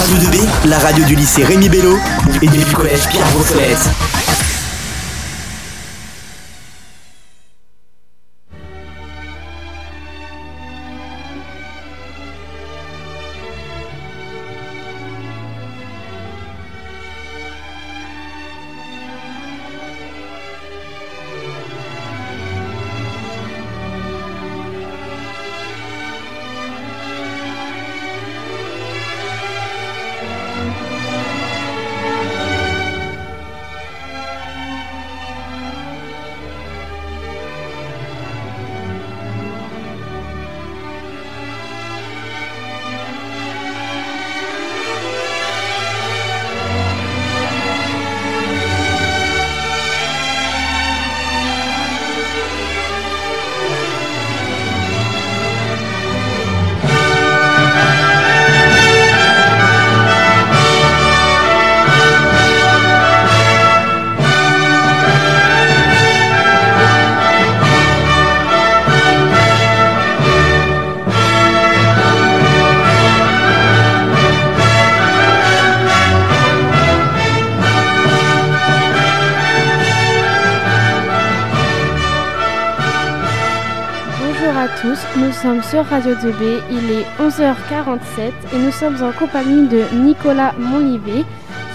Radio 2B, la radio du lycée Rémi Bello et du collège Pierre Brossolette. Sur Radio 2B. Il est 11h47 et nous sommes en compagnie de Nicolas Monlivet,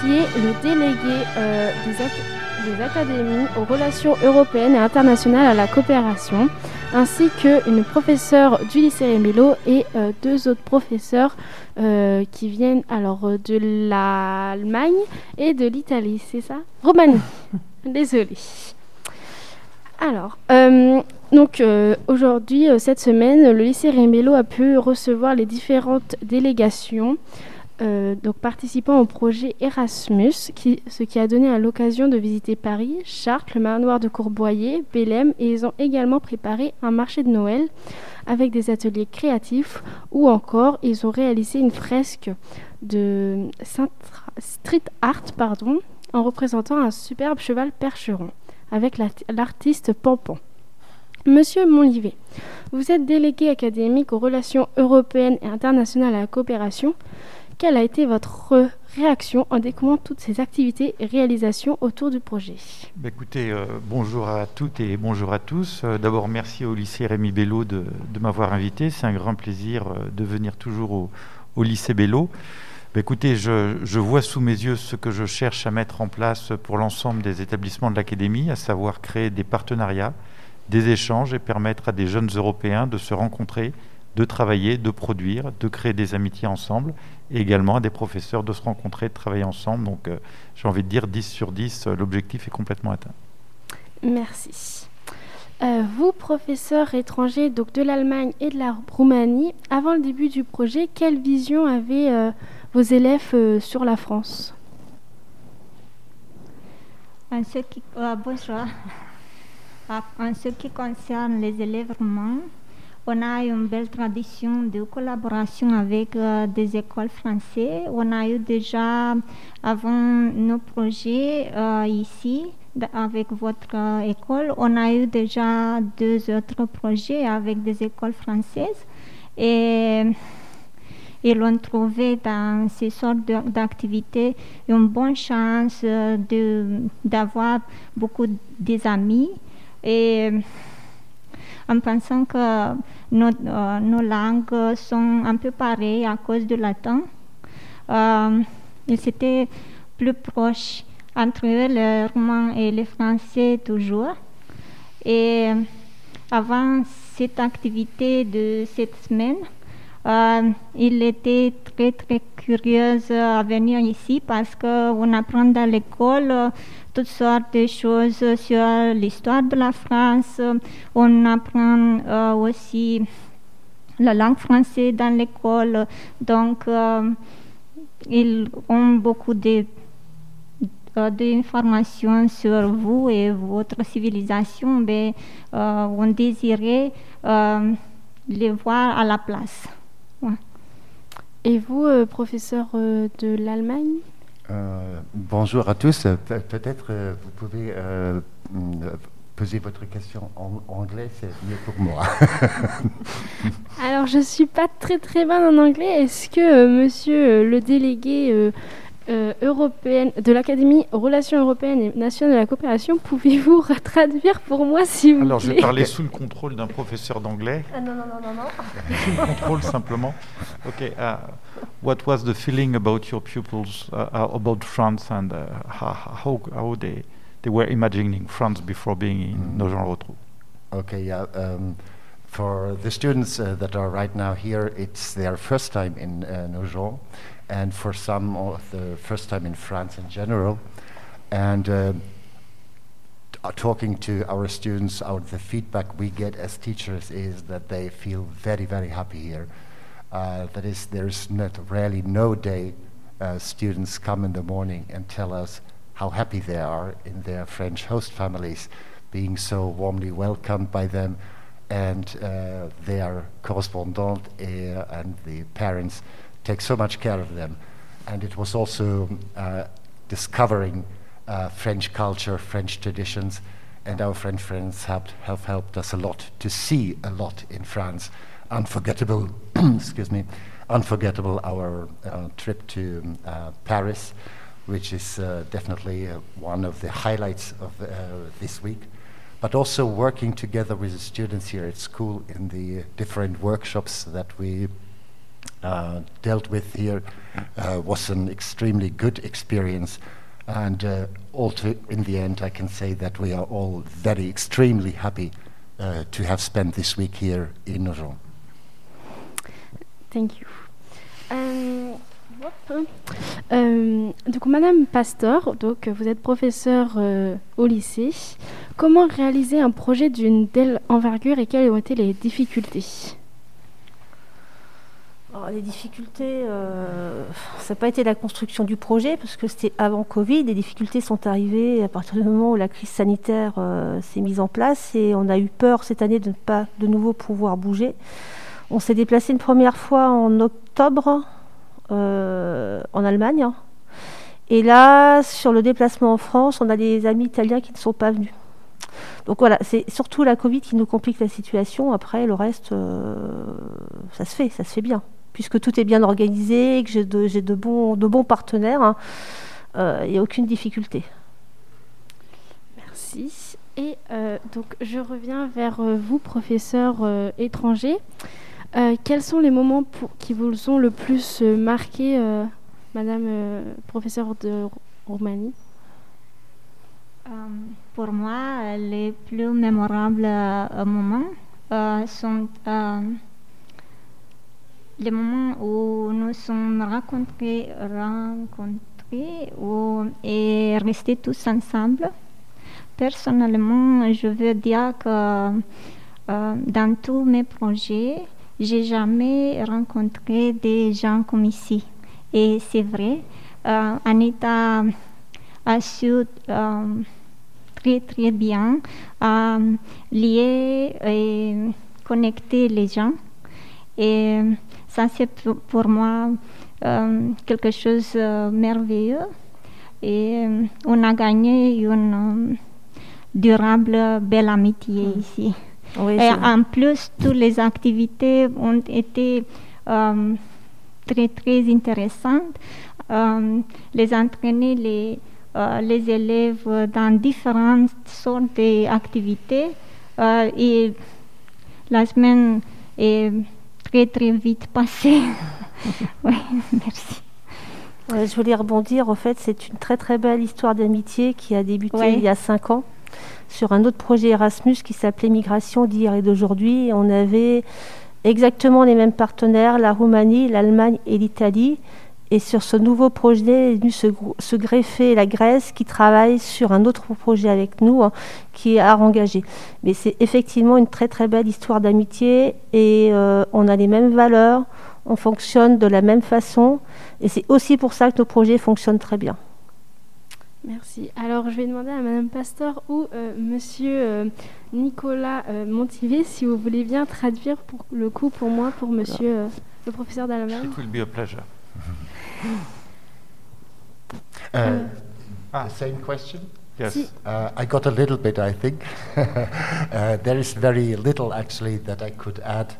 qui est le délégué euh, des, académies aux relations européennes et internationales à la coopération, ainsi qu'une professeure du lycée et euh, deux autres professeurs euh, qui viennent alors de l'Allemagne et de l'Italie, c'est ça? Roumanie. Désolée. Alors, donc euh, aujourd'hui, euh, cette semaine, le lycée Rémélo a pu recevoir les différentes délégations euh, donc participant au projet Erasmus, ce qui a donné à l'occasion de visiter Paris, Chartres, le manoir de Courboyer, Bélem, et ils ont également préparé un marché de Noël avec des ateliers créatifs ou encore ils ont réalisé une fresque de street art pardon, en représentant un superbe cheval percheron avec l'artiste Pampon. Monsieur Monlivet, vous êtes délégué académique aux relations européennes et internationales à la coopération. Quelle a été votre réaction en découvrant toutes ces activités et réalisations autour du projet? Bah, Écoutez, euh, bonjour à toutes et bonjour à tous. Euh, d'abord, merci au lycée Rémi Bello de, m'avoir invité. C'est un grand plaisir euh, de venir toujours au, lycée Bello. Bah, écoutez, je, vois sous mes yeux ce que je cherche à mettre en place pour l'ensemble des établissements de l'académie, à savoir créer des partenariats des échanges et permettre à des jeunes Européens de se rencontrer, de travailler, de produire, de créer des amitiés ensemble, et également à des professeurs de se rencontrer, de travailler ensemble. Donc euh, j'ai envie de dire 10 sur 10, euh, l'objectif est complètement atteint. Merci. Euh, vous, professeurs étrangers donc de l'Allemagne et de la Roumanie, avant le début du projet, quelle vision avaient vos élèves sur la France Bonjour. En ce qui concerne les élèves roumains, on a une belle tradition de collaboration avec euh, des écoles françaises. On a eu déjà, avant nos projets euh, ici, avec votre euh, école, on a eu déjà deux autres projets avec des écoles françaises. Et ils ont trouvé dans ces sortes d'activités une bonne chance d'avoir beaucoup d'amis et euh, en pensant que nos, euh, nos, langues sont un peu pareilles à cause du latin, euh, ils étaient plus proches entre eux, le roumain et le français toujours. Et avant cette activité de cette semaine, euh, il était très très curieux à venir ici parce qu'on apprend dans l'école toutes sortes de choses sur l'histoire de la France. On apprend euh, aussi la langue française dans l'école. Donc, euh, ils ont beaucoup de euh, d'informations sur vous et votre civilisation, mais on désirait les voir à la place. Et vous, professeur de l'Allemagne? Euh, bonjour à tous. Pe peut-être euh, vous pouvez euh, posez votre question en anglais, c'est mieux pour moi. Alors, je suis pas très très bonne en anglais. Est-ce que euh, monsieur euh, le délégué euh, euh, européenne, de l'Académie Relations européennes et nationales de la coopération, pouvez-vous traduire pour moi, s'il vous Alors, je plaît vais parler sous le contrôle d'un professeur d'anglais. Ah non, non, non, non, non. Sous le contrôle simplement. Okay. Uh, what was the feeling about your pupils uh, uh, about France and uh, how, how, how they, they were imagining France before being in Mm. Nogent-le-Rotrou? Okay, yeah. Um, for the students uh, that are right now here, it's their first time in uh, Nogent, and for some, of the first time in France in general. And uh, talking to our students, our, the feedback we get as teachers is that they feel very, very happy here. Uh, that is, there's not rarely no day uh, students come in the morning and tell us how happy they are in their French host families, being so warmly welcomed by them, and uh, their correspondent uh, and the parents take so much care of them. And it was also uh, discovering uh, French culture, French traditions, and our French friends have, have helped us a lot to see a lot in France. Unforgettable, excuse me, unforgettable our uh, trip to uh, Paris, which is uh, definitely uh, one of the highlights of this week. But also working together with the students here at school in the different workshops that we uh, dealt with here uh, was an extremely good experience. And uh, also, in the end, I can say that we are all very extremely happy uh, to have spent this week here in Nogent. Thank you. Hop. Euh, donc, Madame Pastor, donc, vous êtes professeure euh, au lycée. Comment réaliser un projet d'une telle envergure et quelles ont été les difficultés? Les difficultés, euh, ça n'a pas été la construction du projet parce que c'était avant Covid. Les difficultés sont arrivées à partir du moment où la crise sanitaire euh, s'est mise en place et on a eu peur cette année de ne pas de nouveau pouvoir bouger. On s'est déplacé une première fois en octobre euh, en Allemagne. Et là, sur le déplacement en France, on a des amis italiens qui ne sont pas venus. Donc voilà, c'est surtout la Covid qui nous complique la situation. Après, le reste, ça se fait, ça se fait bien. Puisque tout est bien organisé, que j'ai de, j'ai de, bons, de bons partenaires, hein, euh, il n'y a aucune difficulté. Merci. Et euh, donc, je reviens vers euh, vous, professeur euh, étranger. Euh, quels sont les moments pour- qui vous ont le plus euh, marqué, euh, Madame euh, professeure de Roumanie? Euh, pour moi, euh, les plus mémorables euh, moments euh, sont euh, les moments où nous sommes rencontrés, rencontrés où- et restés tous ensemble. Personnellement, je veux dire que euh, dans tous mes projets, j'ai jamais rencontré des gens comme ici. Et c'est vrai, euh, Anita a su très très bien euh, lier et connecter les gens. Et ça, c'est pour- moi euh, quelque chose de merveilleux. Et euh, on a gagné une euh, durable, belle amitié ici. Oui, Et en plus, toutes les activités ont été euh, très, très intéressantes. Euh, les entraîner les, euh, les élèves dans différentes sortes d'activités. Euh, et la semaine est très, très vite passée. oui, merci. Ouais, je voulais rebondir. En fait, c'est une très très belle histoire d'amitié qui a débuté Ouais. il y a cinq ans sur un autre projet Erasmus qui s'appelait Migration d'hier et d'aujourd'hui. On avait exactement les mêmes partenaires, la Roumanie, l'Allemagne et l'Italie. Et sur ce nouveau projet est venu se, greffer la Grèce qui travaille sur un autre projet avec nous, hein, qui est à engager. Mais c'est effectivement une très très belle histoire d'amitié et euh, on a les mêmes valeurs, on fonctionne de la même façon et c'est aussi pour ça que nos projets fonctionnent très bien. Merci. Alors, je vais demander à Madame Pastor ou euh, Monsieur euh, Nicolas euh, Montivet si vous voulez bien traduire pour le coup pour moi, pour Monsieur euh, le professeur d'allemagne. It will be a pleasure. Uh, Ah. The same question? Yes. Si- Uh, I got a little bit, I think. uh, there is very little actually that I could add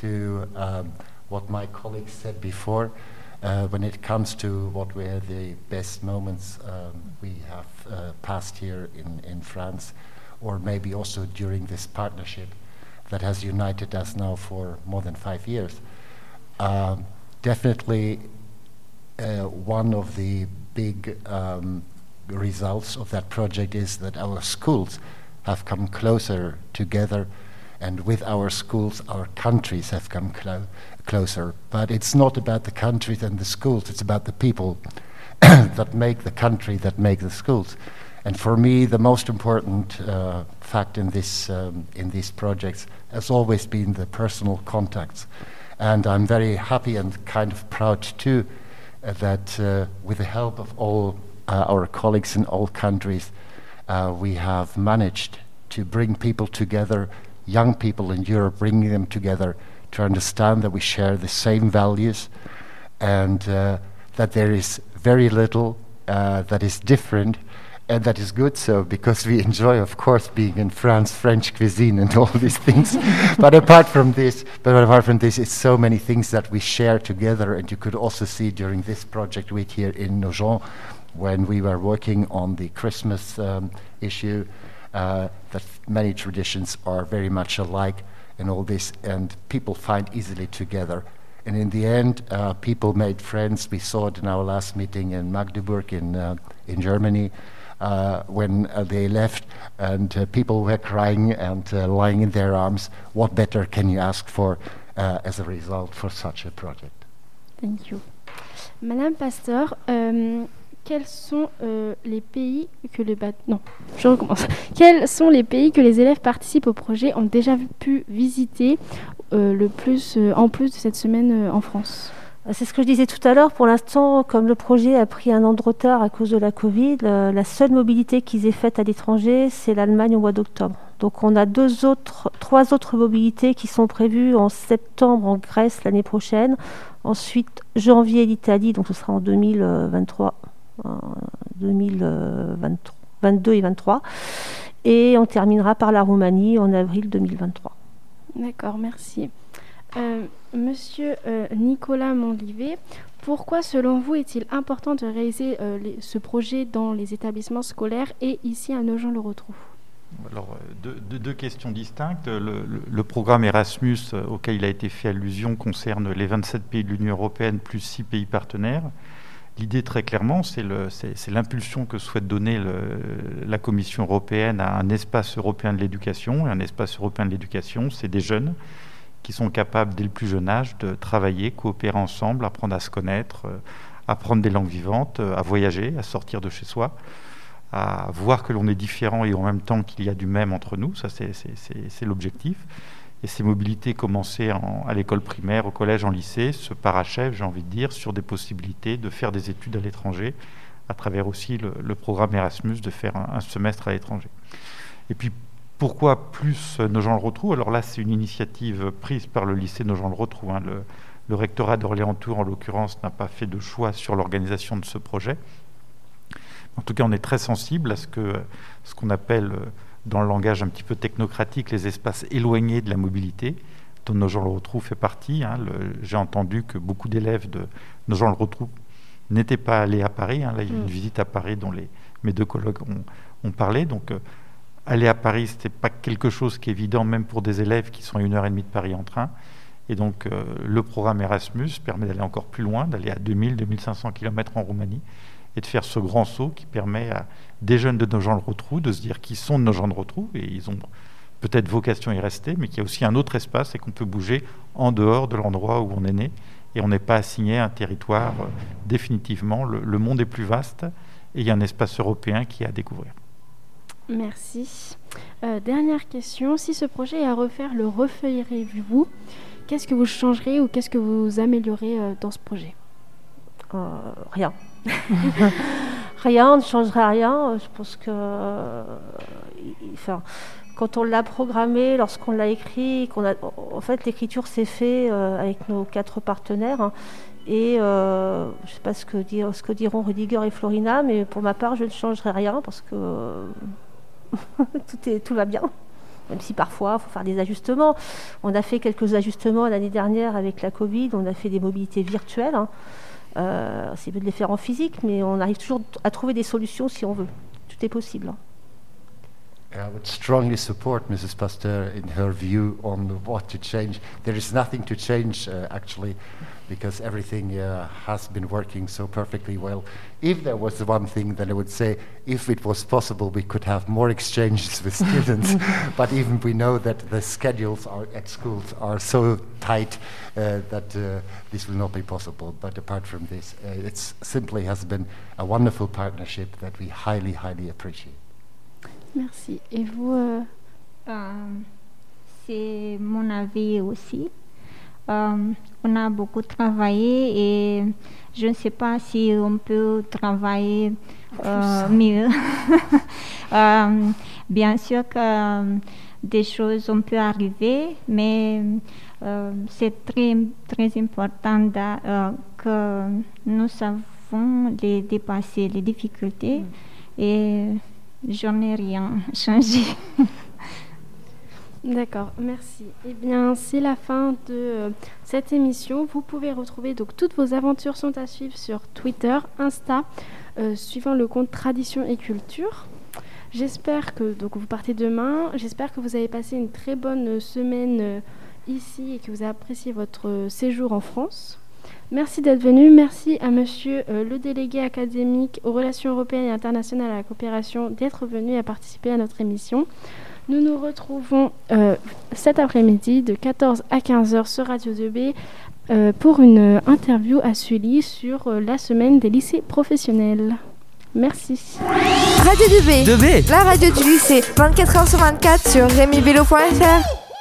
to um, what my colleagues said before. Uh, when it comes to what were the best moments um, we have uh, passed here in, in France, or maybe also during this partnership that has united us now for more than five years. Um, definitely uh, one of the big um, results of that project is that our schools have come closer together, and with our schools, our countries have come clo- closer. But it's not about the countries and the schools, it's about the people that make the country, that make the schools. And for me, the most important uh, fact in, this, um, in these projects has always been the personal contacts. And I'm very happy and kind of proud too that uh, with the help of all uh, our colleagues in all countries, uh, we have managed to bring people together, young people in Europe, bringing them together to understand that we share the same values and that there is very little that is different. And that is good so because we enjoy, of course, being in France, French cuisine, and all these things. but apart from this, but apart from this, it's so many things that we share together. And you could also see during this project week here in Nogent, when we were working on the Christmas um, issue, uh, that many traditions are very much alike and all this, and people find easily together. And in the end, uh, people made friends. We saw it in our last meeting in Magdeburg in, uh, in Germany. Uh, when uh, they left, and uh, people were crying and lying in their arms. What better can you ask for as a result for such a project? Thank you. Madame Pasteur, quels sont euh, les pays que les je recommence. Quels sont les pays que les élèves participent au projet ont déjà pu visiter euh, le plus euh, en plus de cette semaine en France? C'est ce que je disais tout à l'heure. Pour l'instant, comme le projet a pris un an de retard à cause de la Covid, le- la seule mobilité qu'ils aient faite à l'étranger, c'est l'Allemagne au mois d'octobre. Donc on a deux autres, trois autres mobilités qui sont prévues en septembre en Grèce l'année prochaine. Ensuite, janvier l'Italie, donc ce sera en 2023, euh, 2022 et 23. Et on terminera par la Roumanie en avril 2023. D'accord, merci. Euh, Monsieur euh, Nicolas Monlivet, pourquoi selon vous est-il important de réaliser euh, ce projet dans les établissements scolaires et ici à Nogent-le-Rotrou? Alors, euh, deux, deux- questions distinctes. Le, le- le programme Erasmus auquel il a été fait allusion concerne les 27 pays de l'Union européenne plus 6 pays partenaires. L'idée, très clairement, c'est le- l'impulsion que souhaite donner le- la Commission européenne à un espace européen de l'éducation. Un espace européen de l'éducation, c'est des jeunes qui sont capables, dès le plus jeune âge, de travailler, coopérer ensemble, apprendre à se connaître, euh, apprendre des langues vivantes, euh, à voyager, à sortir de chez soi à voir que l'on est différent et en même temps qu'il y a du même entre nous. Ça, c'est- l'objectif. Et ces mobilités commencées en- à l'école primaire, au collège, en lycée, se parachèvent, j'ai envie de dire, sur des possibilités de faire des études à l'étranger, à travers aussi le, le programme Erasmus, de faire un, un semestre à l'étranger. Et puis, pourquoi plus Nogent-le-Rotrou Alors là, c'est une initiative prise par le lycée Nogent-le-Rotrou. hein. Le, le rectorat d'Orléans-Tours, en l'occurrence, n'a pas fait de choix sur l'organisation de ce projet. En tout cas, on est très sensible à ce que ce qu'on appelle dans le langage un petit peu technocratique les espaces éloignés de la mobilité, dont Nogent-le-Rotrou fait partie. hein. J'ai entendu que beaucoup d'élèves de Nogent-le-Rotrou n'étaient pas allés à Paris. hein. Là, il y a une Mm. visite à Paris dont les, mes deux collègues ont, ont parlé. Donc, euh, aller à Paris, ce n'était pas quelque chose qui est évident, même pour des élèves qui sont à une heure et demie de Paris en train. Et donc, euh, le programme Erasmus permet d'aller encore plus loin, d'aller à 2000-2500 km en Roumanie et de faire ce grand saut qui permet à des jeunes de Nogent-le-Rotrou de se dire qu'ils sont de Nogent-le-Rotrou et ils ont peut-être vocation à y rester, mais qu'il y a aussi un autre espace et qu'on peut bouger en dehors de l'endroit où on est né et on n'est pas assigné à un territoire euh, définitivement. Le, le monde est plus vaste et il y a un espace européen qui est à découvrir. Merci. Euh, dernière question, si ce projet est à refaire, le referiez-vous Qu'est-ce que vous changerez ou qu'est-ce que vous améliorez euh, dans ce projet? Euh, rien. rien, on ne changerait rien. Je pense que. quand on l'a programmé, lorsqu'on l'a écrit, en fait, l'écriture s'est faite avec nos quatre partenaires. hein. Et je ne sais pas ce que, dire, ce que diront Rudiger et Florina, mais pour ma part, je ne changerai rien parce que tout, va bien. Même si parfois, il faut faire des ajustements. On a fait quelques ajustements l'année dernière avec la Covid. On a fait des mobilités virtuelles. Hein. Euh, c'est mieux de les faire en physique, mais on arrive toujours à trouver des solutions si on veut. Tout est possible. I would strongly support Mrs. Pasteur in her view on what to change. There is nothing to change, uh, actually, because everything uh, has been working so perfectly well. If there was one thing, then I would say, if it was possible, we could have more exchanges with students. but even we know that the schedules are at schools are so tight uh, that uh, this will not be possible. But apart from this, uh, it simply has been a wonderful partnership that we highly, highly appreciate. Merci. Et vous euh, euh, C'est mon avis aussi. Euh, on a beaucoup travaillé et je ne sais pas si on peut travailler mieux. bien sûr que des choses ont pu arriver, mais c'est très, très important que nous savons les dépasser, les difficultés. Mm. Et J'en ai rien changé. D'accord, merci. Eh bien, c'est la fin de euh, cette émission. Vous pouvez retrouver donc toutes vos aventures sont à suivre sur Twitter, Insta, euh, suivant le compte Tradition et Culture. J'espère que donc vous partez demain. J'espère que vous avez passé une très bonne semaine euh, ici et que vous avez apprécié votre séjour en France. Merci d'être venu. Merci à monsieur euh, le délégué académique aux relations européennes et internationales à la coopération d'être venu à participer à notre émission. Nous nous retrouvons euh, cet après-midi de 14 à 15h sur Radio 2B euh, pour une interview à Sully sur la semaine des lycées professionnels. Merci. Radio 2B, 2B. la radio du lycée, 24h sur 24 sur remibello.fr.